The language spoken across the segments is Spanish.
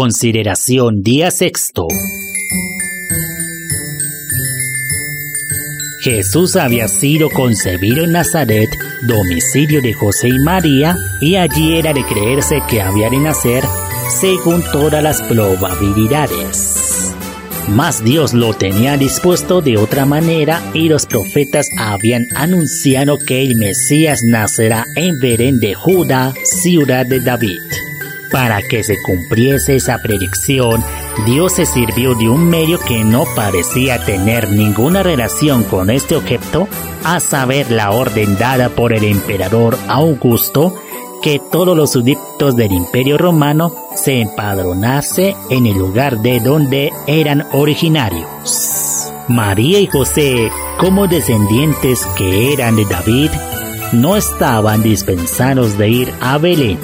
Consideración día sexto. Jesús había sido concebido en Nazaret, domicilio de José y María, y allí era de creerse que había de nacer según todas las probabilidades. Mas Dios lo tenía dispuesto de otra manera y los profetas habían anunciado que el Mesías nacerá en Belén de Judá, ciudad de David. Para que se cumpliese esa predicción, Dios se sirvió de un medio que no parecía tener ninguna relación con este objeto, a saber la orden dada por el emperador Augusto, que todos los súbditos del imperio romano se empadronase en el lugar de donde eran originarios. María y José, como descendientes que eran de David, no estaban dispensados de ir a Belén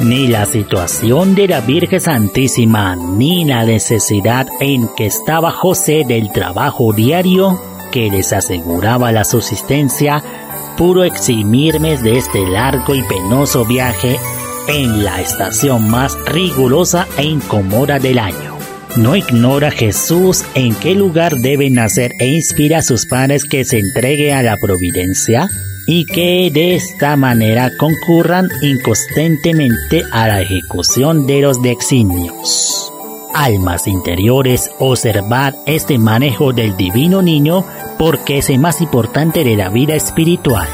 ni la situación de la Virgen Santísima, ni la necesidad en que estaba José del trabajo diario que les aseguraba la subsistencia, pudo eximirme de este largo y penoso viaje en la estación más rigurosa e incómoda del año. ¿No ignora Jesús en qué lugar debe nacer e inspira a sus padres que se entregue a la providencia? Y que de esta manera concurran inconstantemente a la ejecución de los dexinios. Almas interiores, observad este manejo del divino niño porque es el más importante de la vida espiritual.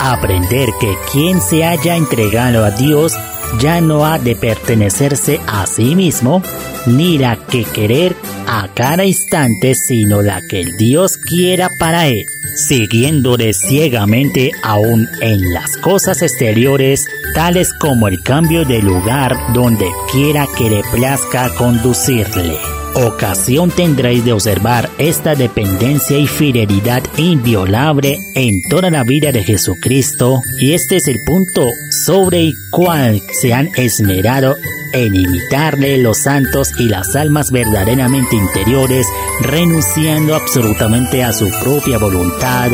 Aprender que quien se haya entregado a Dios ya no ha de pertenecerse a sí mismo, ni la que querer a cada instante, sino la que el Dios quiera para él siguiéndole ciegamente aún en las cosas exteriores, tales como el cambio de lugar donde quiera que le plazca conducirle. Ocasión tendréis de observar esta dependencia y fidelidad inviolable en toda la vida de Jesucristo y este es el punto sobre el cual se han esmerado en imitarle los santos y las almas verdaderamente interiores, renunciando absolutamente a su propia voluntad.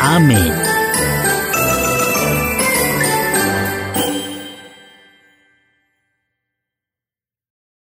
Amén.